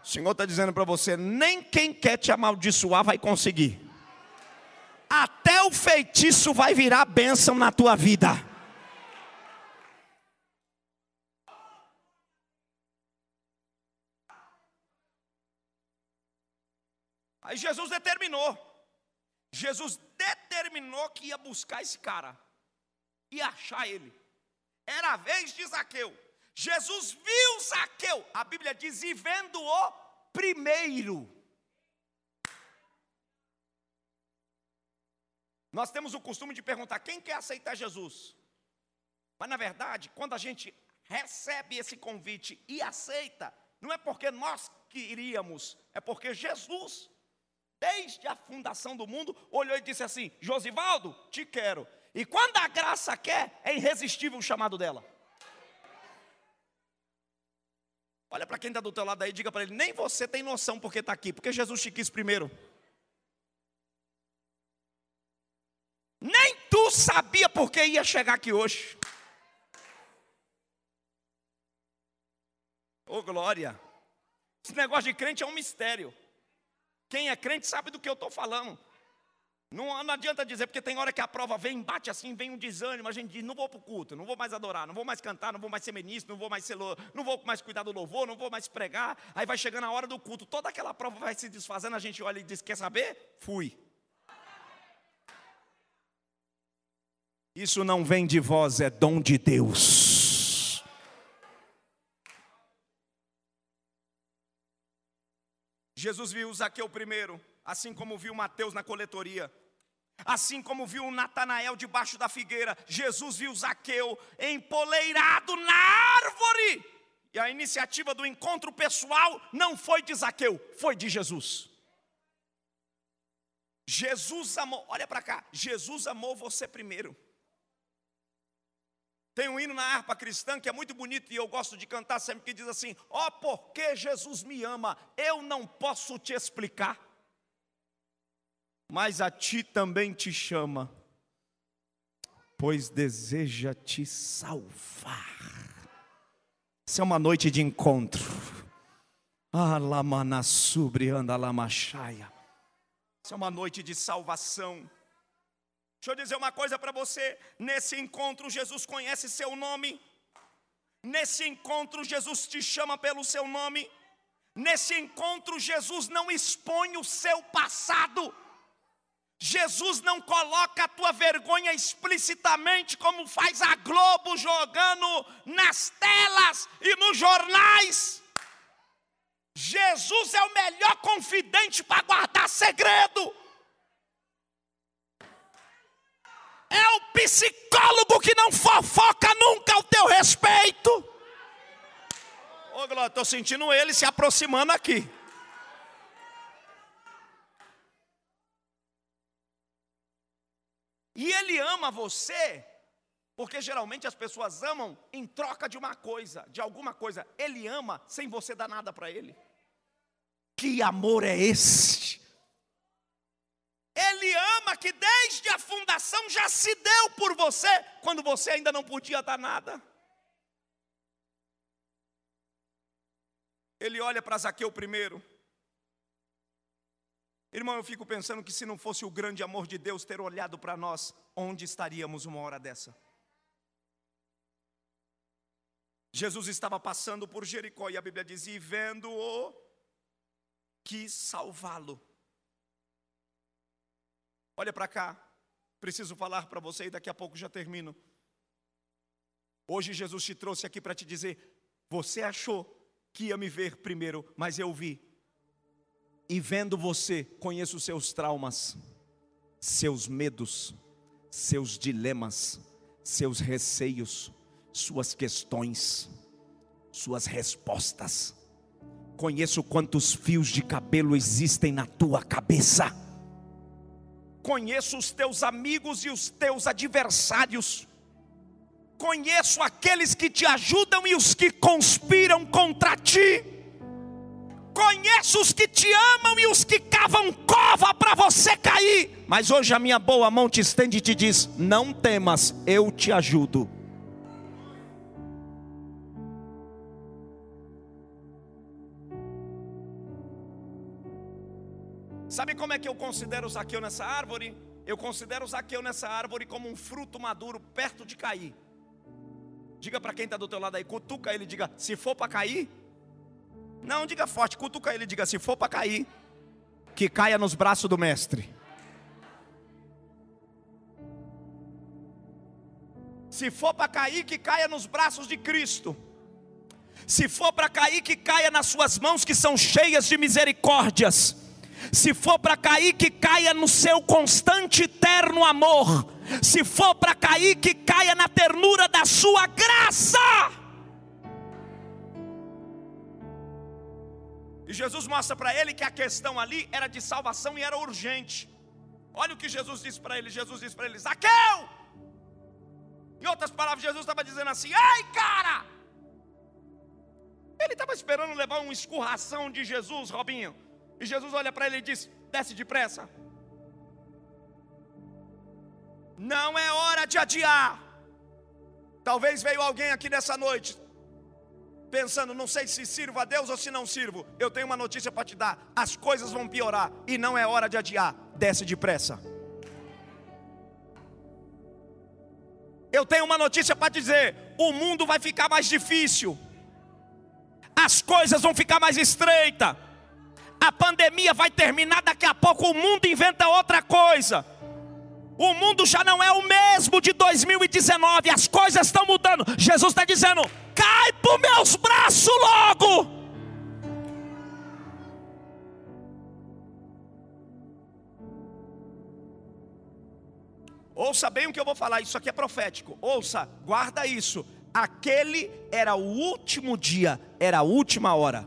O Senhor está dizendo para você: nem quem quer te amaldiçoar vai conseguir, até o feitiço vai virar bênção na tua vida. Aí Jesus determinou. Jesus determinou que ia buscar esse cara e achar ele. Era a vez de Zaqueu. Jesus viu Zaqueu. A Bíblia diz: e vendo-o primeiro. Nós temos o costume de perguntar: quem quer aceitar Jesus? Mas na verdade, quando a gente recebe esse convite e aceita, não é porque nós queríamos, é porque Jesus desde a fundação do mundo, olhou e disse assim: Josivaldo, te quero. E quando a graça quer, é irresistível o chamado dela. Olha para quem está do teu lado aí, diga para ele: nem você tem noção porque está aqui, porque Jesus te quis primeiro. Nem tu sabia porque ia chegar aqui hoje. Ô oh, glória! Esse negócio de crente é um mistério. Quem é crente sabe do que eu estou falando. Não, não, adianta dizer, porque tem hora que a prova vem, bate assim, vem um desânimo, a gente diz, não vou para o culto, não vou mais adorar, não vou mais cantar, não vou mais ser ministro, não vou mais ser, não vou mais cuidar do louvor, não vou mais pregar. Aí vai chegando a hora do culto, toda aquela prova vai se desfazendo, a gente olha e diz, quer saber? Fui. Isso não vem de vós, é dom de Deus. Jesus viu Zaqueu primeiro, assim como viu Mateus na coletoria. Assim como viu Natanael debaixo da figueira, Jesus viu Zaqueu empoleirado na árvore. E a iniciativa do encontro pessoal não foi de Zaqueu, foi de Jesus. Jesus amou, olha para cá, Jesus amou você primeiro. Tem um hino na harpa cristã que é muito bonito e eu gosto de cantar sempre que diz assim: Ó, oh, porque Jesus me ama, eu não posso te explicar. mas a ti também te chama, pois deseja te salvar. Essa é uma noite de encontro. Alamanasubri anda lamachaia. Essa é uma noite de salvação. Deixa eu dizer uma coisa para você: nesse encontro, Jesus conhece seu nome. Nesse encontro, Jesus te chama pelo seu nome. Nesse encontro, Jesus não expõe o seu passado. Jesus não coloca a tua vergonha explicitamente, como faz a Globo jogando nas telas e nos jornais. Jesus é o melhor confidente para guardar segredo. É o psicólogo que não fofoca nunca ao teu respeito. Ô, Glória, estou sentindo ele se aproximando aqui. E ele ama você, porque geralmente as pessoas amam em troca de uma coisa, de alguma coisa. Ele ama sem você dar nada para ele. Que amor é esse? Ele ama que desde a fundação já se deu por você, quando você ainda não podia dar nada. Ele olha para Zaqueu primeiro. Irmão, eu fico pensando que se não fosse o grande amor de Deus ter olhado para nós, onde estaríamos uma hora dessa? Jesus estava passando por Jericó e a Bíblia diz: e vendo-o, quis salvá-lo. Olha para cá, preciso falar para você e daqui a pouco já termino. Hoje Jesus te trouxe aqui para te dizer: você achou que ia me ver primeiro, mas eu vi. E vendo você, conheço seus traumas, seus medos, seus dilemas, seus receios, suas questões, suas respostas. Conheço quantos fios de cabelo existem na tua cabeça. Conheço os teus amigos e os teus adversários. Conheço aqueles que te ajudam e os que conspiram contra ti. Conheço os que te amam e os que cavam cova para você cair. Mas hoje a minha boa mão te estende e te diz: Não temas, eu te ajudo. Sabe como é que eu considero o Zaqueu nessa árvore? Eu considero o Zaqueu nessa árvore como um fruto maduro perto de cair. Diga para quem está do teu lado aí, cutuca ele, diga: se for para cair, não, diga forte, cutuca ele, diga: se for para cair, que caia nos braços do Mestre. Se for para cair, que caia nos braços de Cristo. Se for para cair, que caia nas suas mãos que são cheias de misericórdias. Se for para cair, que caia no seu constante eterno amor. Se for para cair, que caia na ternura da sua graça. E Jesus mostra para ele que a questão ali era de salvação e era urgente. Olha o que Jesus disse para ele: Jesus disse para ele, Zaqueu! Em outras palavras, Jesus estava dizendo assim: Ei, cara! Ele estava esperando levar uma escurração de Jesus, Robinho. E Jesus olha para ele e diz: Desce depressa. Não é hora de adiar. Talvez veio alguém aqui nessa noite pensando, não sei se sirvo a Deus ou se não sirvo. Eu tenho uma notícia para te dar: as coisas vão piorar e não é hora de adiar. Desce depressa. Eu tenho uma notícia para dizer: o mundo vai ficar mais difícil, as coisas vão ficar mais estreitas, a pandemia vai terminar daqui a pouco, o mundo inventa outra coisa. O mundo já não é o mesmo de 2019, as coisas estão mudando. Jesus está dizendo: cai para meus braços logo. Ouça bem o que eu vou falar, isso aqui é profético. Ouça, guarda isso. Aquele era o último dia, era a última hora,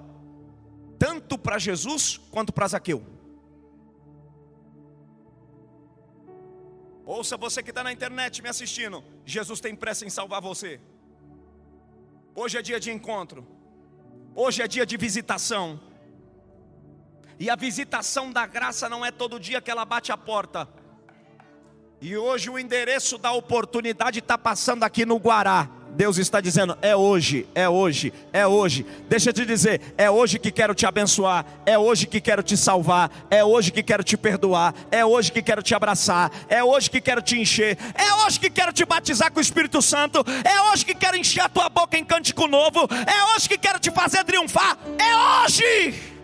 tanto para Jesus quanto para Zaqueu. Ouça você que está na internet me assistindo. Jesus tem pressa em salvar você. Hoje é dia de encontro. Hoje é dia de visitação. E a visitação da graça não é todo dia que ela bate a porta. E hoje o endereço da oportunidade está passando aqui no Guará. Deus está dizendo: é hoje, é hoje, é hoje. Deixa eu te dizer: é hoje que quero te abençoar, é hoje que quero te salvar, é hoje que quero te perdoar, é hoje que quero te abraçar, é hoje que quero te encher, é hoje que quero te batizar com o Espírito Santo, é hoje que quero encher a tua boca em cântico novo, é hoje que quero te fazer triunfar, é hoje.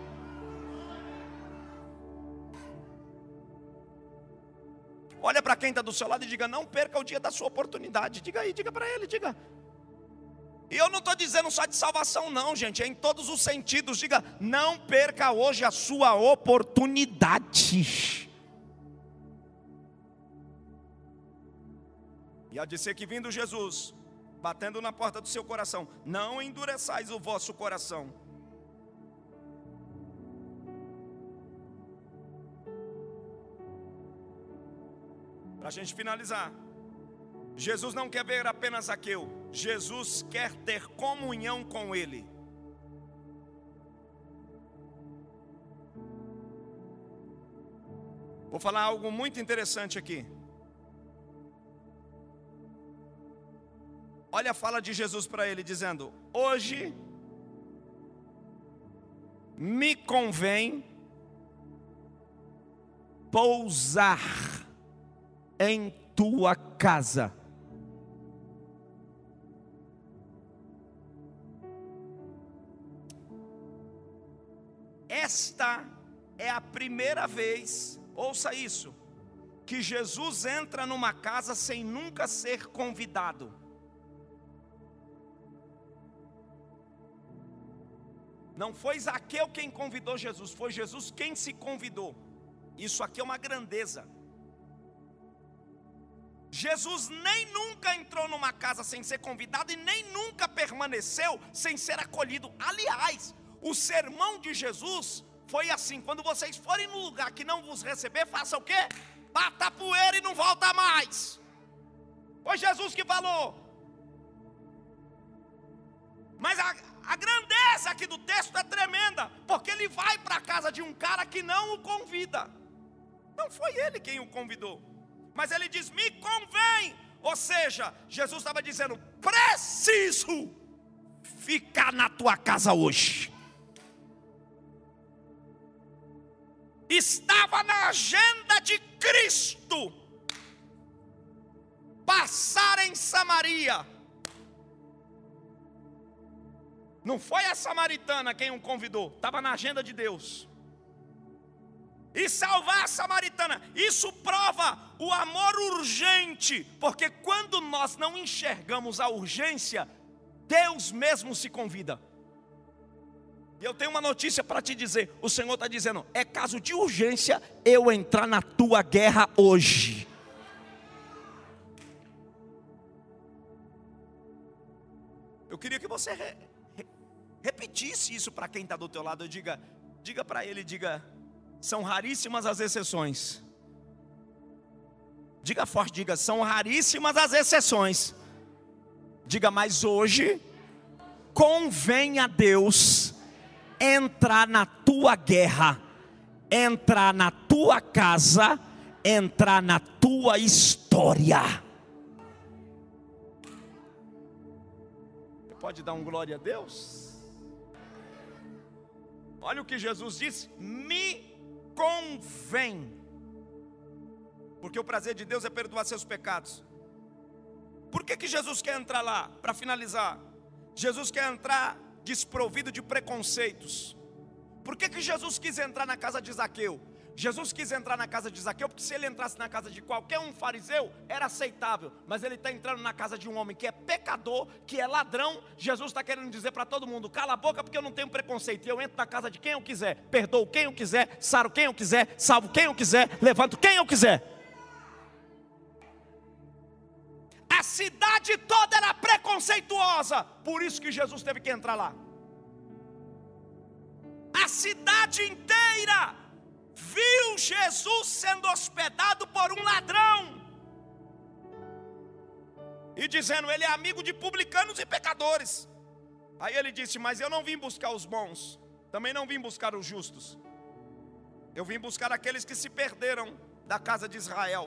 Olha para quem está do seu lado e diga: não perca o dia da sua oportunidade. Diga aí, diga para ele, diga. E eu não estou dizendo só de salvação, não, gente, é em todos os sentidos. Diga, não perca hoje a sua oportunidade. E há de ser que vindo Jesus, batendo na porta do seu coração, não endureçais o vosso coração Para a gente finalizar, Jesus não quer ver apenas Zaqueu, Jesus quer ter comunhão com Ele. Vou falar algo muito interessante aqui. Olha a fala de Jesus para ele, dizendo: Hoje me convém pousar em tua casa. Esta é a primeira vez, ouça isso, que Jesus entra numa casa sem nunca ser convidado. Não foi Zaqueu quem convidou Jesus, foi Jesus quem se convidou. Isso aqui é uma grandeza. Jesus nem nunca entrou numa casa sem ser convidado e nem nunca permaneceu sem ser acolhido. Aliás, o sermão de Jesus foi assim: quando vocês forem no lugar que não vos receber, faça o quê? Bata poeira e não volta mais. Foi Jesus que falou. Mas a, a grandeza aqui do texto é tremenda, porque ele vai para a casa de um cara que não o convida. Não foi ele quem o convidou mas ele diz: me convém. Ou seja, Jesus estava dizendo: preciso ficar na tua casa hoje. Estava na agenda de Cristo passar em Samaria. Não foi a samaritana quem o convidou, estava na agenda de Deus e salvar a samaritana. Isso prova o amor urgente, porque quando nós não enxergamos a urgência, Deus mesmo se convida. E eu tenho uma notícia para te dizer: o Senhor está dizendo, é caso de urgência eu entrar na tua guerra hoje. Eu queria que você re, re, repetisse isso para quem está do teu lado. Diga, diga para ele, diga, são raríssimas as exceções. Diga forte, diga, são raríssimas as exceções. Diga, mas hoje convém a Deus entrar na tua guerra, entrar na tua casa, entrar na tua história. Você pode dar um glória a Deus? Olha o que Jesus disse: me convém. Porque o prazer de Deus é perdoar seus pecados. Por que, que Jesus quer entrar lá? Para finalizar, Jesus quer entrar desprovido de preconceitos. Por que, que Jesus quis entrar na casa de Zaqueu? Jesus quis entrar na casa de Zaqueu, porque se ele entrasse na casa de qualquer um fariseu, era aceitável. Mas ele está entrando na casa de um homem que é pecador, que é ladrão. Jesus está querendo dizer para todo mundo: cala a boca, porque eu não tenho preconceito. Eu entro na casa de quem eu quiser, perdoo quem eu quiser, saro quem eu quiser, salvo quem eu quiser, levanto quem eu quiser. A cidade toda era preconceituosa, por isso que Jesus teve que entrar lá. A cidade inteira viu Jesus sendo hospedado por um ladrão. E dizendo, ele é amigo de publicanos e pecadores. Aí ele disse: Mas eu não vim buscar os bons, também não vim buscar os justos. Eu vim buscar aqueles que se perderam da casa de Israel.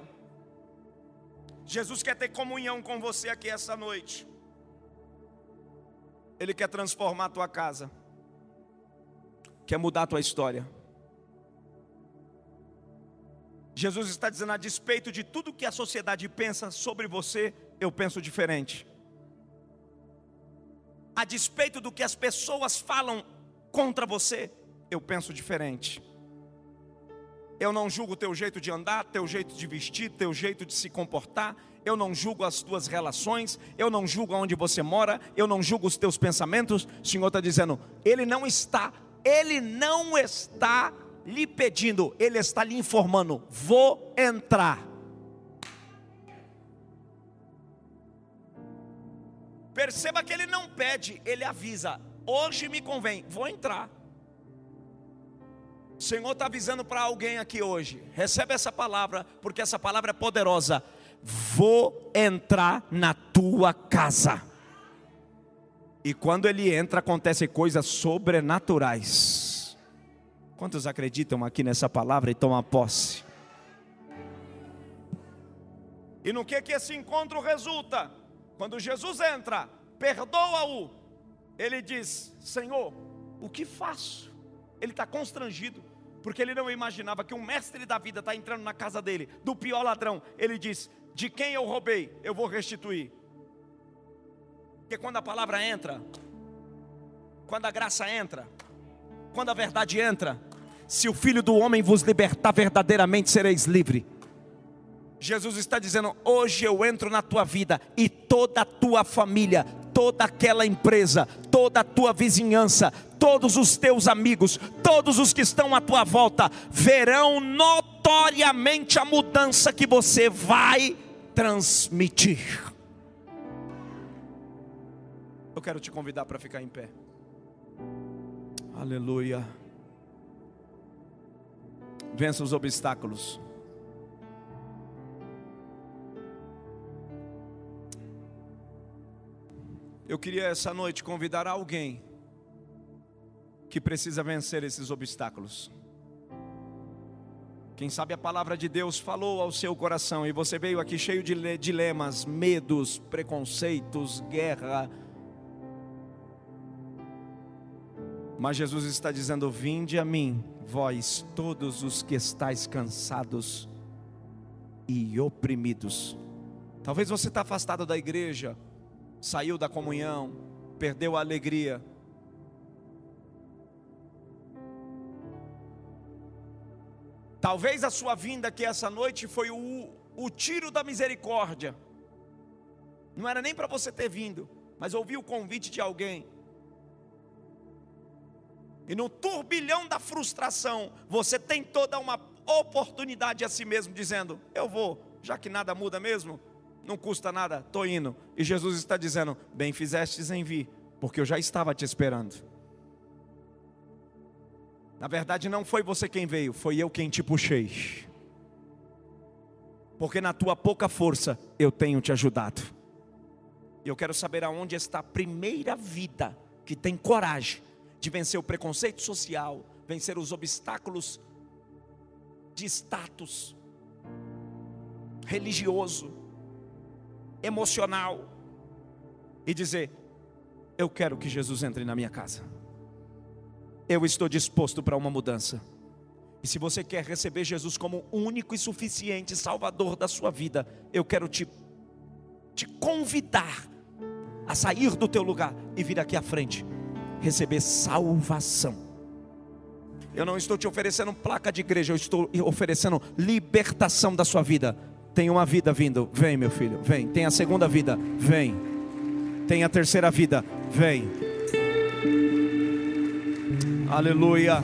Jesus quer ter comunhão com você aqui essa noite. Ele quer transformar a tua casa. Quer mudar a tua história. Jesus está dizendo a despeito de tudo que a sociedade pensa sobre você, eu penso diferente. A despeito do que as pessoas falam contra você, eu penso diferente. Eu não julgo teu jeito de andar, teu jeito de vestir, teu jeito de se comportar. Eu não julgo as tuas relações. Eu não julgo onde você mora. Eu não julgo os teus pensamentos. O Senhor está dizendo, Ele não está, Ele não está lhe pedindo, Ele está lhe informando: vou entrar. Perceba que Ele não pede, Ele avisa: hoje me convém, vou entrar. O Senhor está avisando para alguém aqui hoje. Recebe essa palavra, porque essa palavra é poderosa. Vou entrar na tua casa. E quando ele entra, acontecem coisas sobrenaturais. Quantos acreditam aqui nessa palavra e tomam posse? E no que que esse encontro resulta? Quando Jesus entra, perdoa-o. Ele diz: Senhor, o que faço? Ele está constrangido, porque ele não imaginava que um mestre da vida está entrando na casa dele, do pior ladrão. Ele diz: De quem eu roubei, eu vou restituir. Porque quando a palavra entra, quando a graça entra, quando a verdade entra, se o Filho do Homem vos libertar, verdadeiramente sereis livre. Jesus está dizendo: hoje eu entro na tua vida e toda a tua família, toda aquela empresa, toda a tua vizinhança, todos os teus amigos, todos os que estão à tua volta, verão notoriamente a mudança que você vai transmitir. Eu quero te convidar para ficar em pé. Aleluia. Vença os obstáculos. Eu queria essa noite convidar alguém que precisa vencer esses obstáculos. Quem sabe a palavra de Deus falou ao seu coração e você veio aqui cheio de dilemas, medos, preconceitos, guerra. Mas Jesus está dizendo: Vinde a mim, vós todos os que estáis cansados e oprimidos. Talvez você está afastado da igreja, saiu da comunhão, perdeu a alegria Talvez a sua vinda aqui essa noite foi o, o tiro da misericórdia. Não era nem para você ter vindo, mas ouvi o convite de alguém. E no turbilhão da frustração, você tem toda uma oportunidade a si mesmo, dizendo: Eu vou, já que nada muda mesmo, não custa nada, estou indo. E Jesus está dizendo: Bem fizestes em vir, porque eu já estava te esperando. Na verdade, não foi você quem veio, foi eu quem te puxei. Porque na tua pouca força eu tenho te ajudado. E eu quero saber aonde está a primeira vida que tem coragem de vencer o preconceito social, vencer os obstáculos de status religioso, emocional e dizer: Eu quero que Jesus entre na minha casa eu estou disposto para uma mudança. E se você quer receber Jesus como único e suficiente Salvador da sua vida, eu quero te, te convidar a sair do teu lugar e vir aqui à frente, receber salvação. Eu não estou te oferecendo placa de igreja, eu estou oferecendo libertação da sua vida. Tem uma vida vindo, vem meu filho, vem. Tem a segunda vida, vem. Tem a terceira vida, vem Aleluia.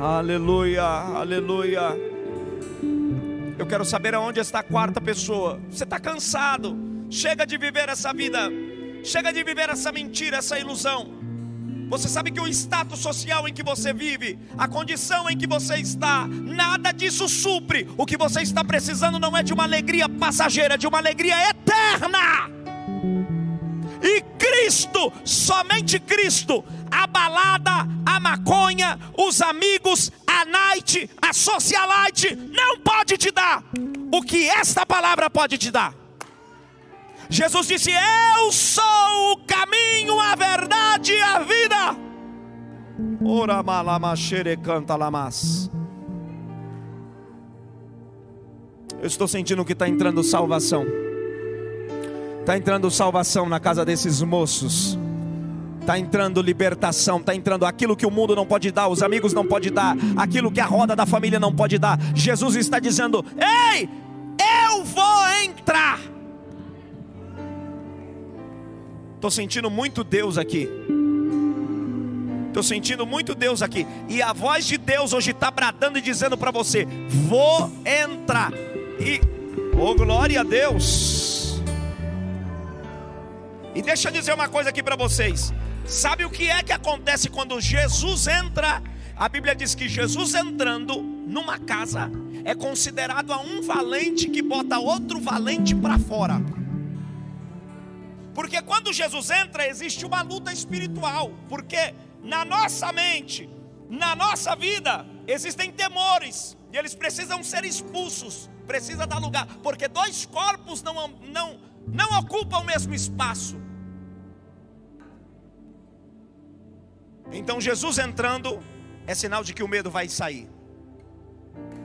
Aleluia, aleluia. Eu quero saber aonde está a quarta pessoa. Você está cansado? Chega de viver essa vida. Chega de viver essa mentira, essa ilusão. Você sabe que o status social em que você vive, a condição em que você está, nada disso supre. O que você está precisando não é de uma alegria passageira, é de uma alegria eterna. E Cristo somente Cristo. A balada, a maconha, os amigos, a night, a socialite não pode te dar o que esta palavra pode te dar. Jesus disse: Eu sou o caminho, a verdade e a vida. Ora malamashere canta lamas. Eu estou sentindo que está entrando salvação. Está entrando salvação na casa desses moços. Está entrando libertação, está entrando aquilo que o mundo não pode dar, os amigos não podem dar, aquilo que a roda da família não pode dar. Jesus está dizendo: Ei, eu vou entrar. Estou sentindo muito Deus aqui. Estou sentindo muito Deus aqui. E a voz de Deus hoje está bradando e dizendo para você: Vou entrar. E, oh glória a Deus. E deixa eu dizer uma coisa aqui para vocês. Sabe o que é que acontece quando Jesus entra? A Bíblia diz que Jesus entrando numa casa é considerado a um valente que bota outro valente para fora. Porque quando Jesus entra, existe uma luta espiritual. Porque na nossa mente, na nossa vida, existem temores. E eles precisam ser expulsos. Precisa dar lugar. Porque dois corpos não, não, não ocupam o mesmo espaço. Então Jesus entrando é sinal de que o medo vai sair.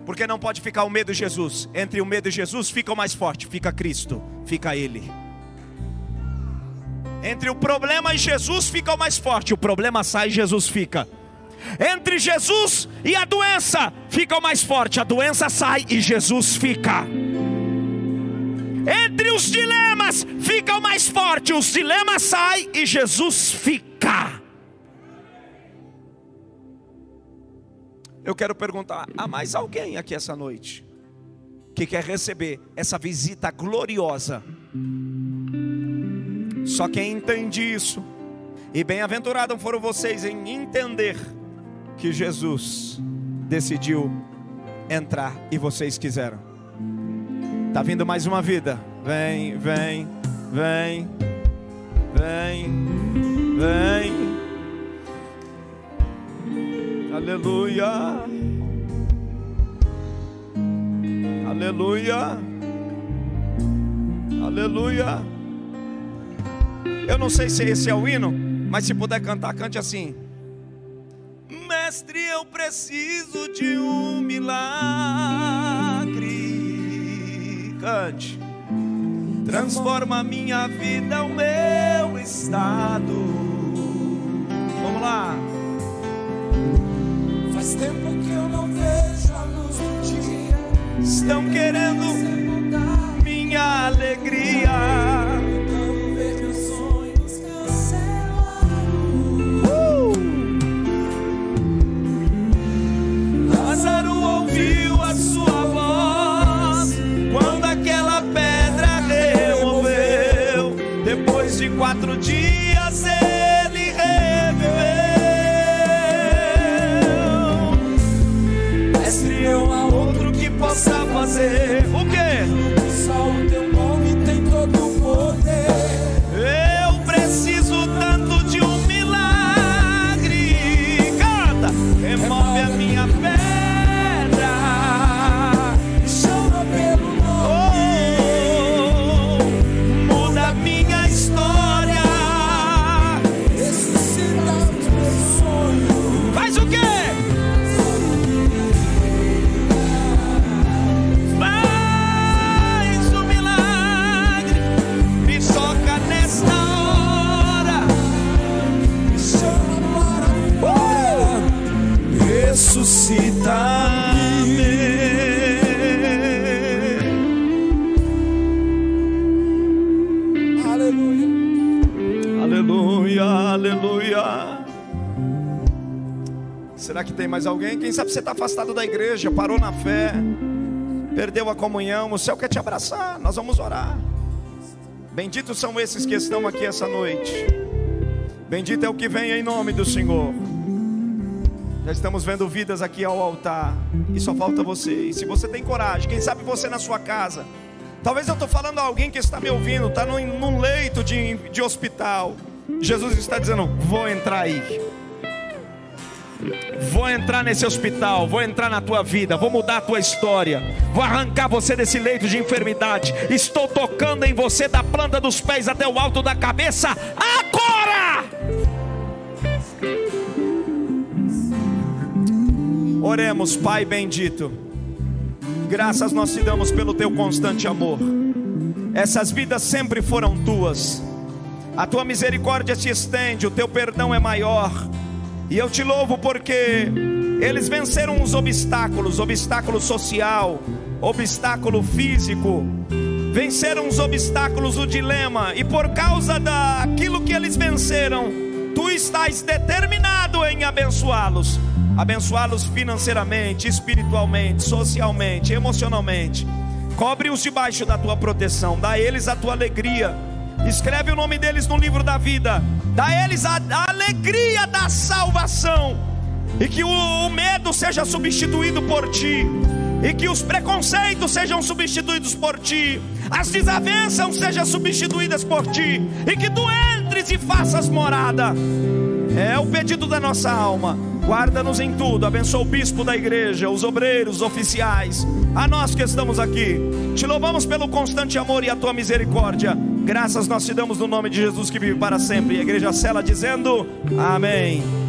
Porque não pode ficar o medo e Jesus. Entre o medo e Jesus fica o mais forte, fica Cristo, fica Ele. Entre o problema e Jesus fica o mais forte, o problema sai e Jesus fica. Entre Jesus e a doença fica o mais forte, a doença sai e Jesus fica. Entre os dilemas fica o mais forte, os dilemas saem e Jesus fica. Eu quero perguntar: há mais alguém aqui essa noite que quer receber essa visita gloriosa? Só quem entende isso, e bem-aventurado foram vocês em entender que Jesus decidiu entrar e vocês quiseram. Tá vindo mais uma vida. Vem, vem, vem, vem, vem. Aleluia. Aleluia. Aleluia. Eu não sei se esse é o hino, mas se puder cantar, cante assim. Mestre, eu preciso de um milagre. Cante. Transforma minha vida, o meu estado. Vamos lá. Faz tempo que eu não vejo a luz do dia. Estão querendo minha alegria. Mais alguém? Quem sabe você está afastado da igreja, parou na fé, perdeu a comunhão. O céu quer te abraçar. Nós vamos orar. Benditos são esses que estão aqui essa noite. Bendito é o que vem em nome do Senhor. Já estamos vendo vidas aqui ao altar. E só falta você. E se você tem coragem, quem sabe você na sua casa. Talvez eu estou falando a alguém que está me ouvindo, está num, leito de, de hospital. Jesus está dizendo: vou entrar aí. Vou entrar nesse hospital, vou entrar na tua vida, vou mudar a tua história, vou arrancar você desse leito de enfermidade. Estou tocando em você da planta dos pés até o alto da cabeça agora. Oremos, Pai bendito. Graças nós te damos pelo teu constante amor. Essas vidas sempre foram tuas. A tua misericórdia se estende, o teu perdão é maior. E eu te louvo porque eles venceram os obstáculos, obstáculo social, obstáculo físico, venceram os obstáculos, o dilema, e por causa daquilo que eles venceram, tu estás determinado em abençoá-los, abençoá-los financeiramente, espiritualmente, socialmente, emocionalmente. Cobre-os debaixo da tua proteção, dá a eles a tua alegria. Escreve o nome deles no livro da vida. Dá a eles a, alegria da salvação, e que o, o medo seja substituído por ti, e que os preconceitos sejam substituídos por ti, as desavenças sejam substituídas por ti, e que tu entres e faças morada. É o pedido da nossa alma. Guarda-nos em tudo, abençoa o bispo da igreja, os obreiros, os oficiais, a nós que estamos aqui. Te louvamos pelo constante amor e a tua misericórdia. Graças nós te damos no nome de Jesus que vive para sempre. E a igreja cela dizendo: Amém.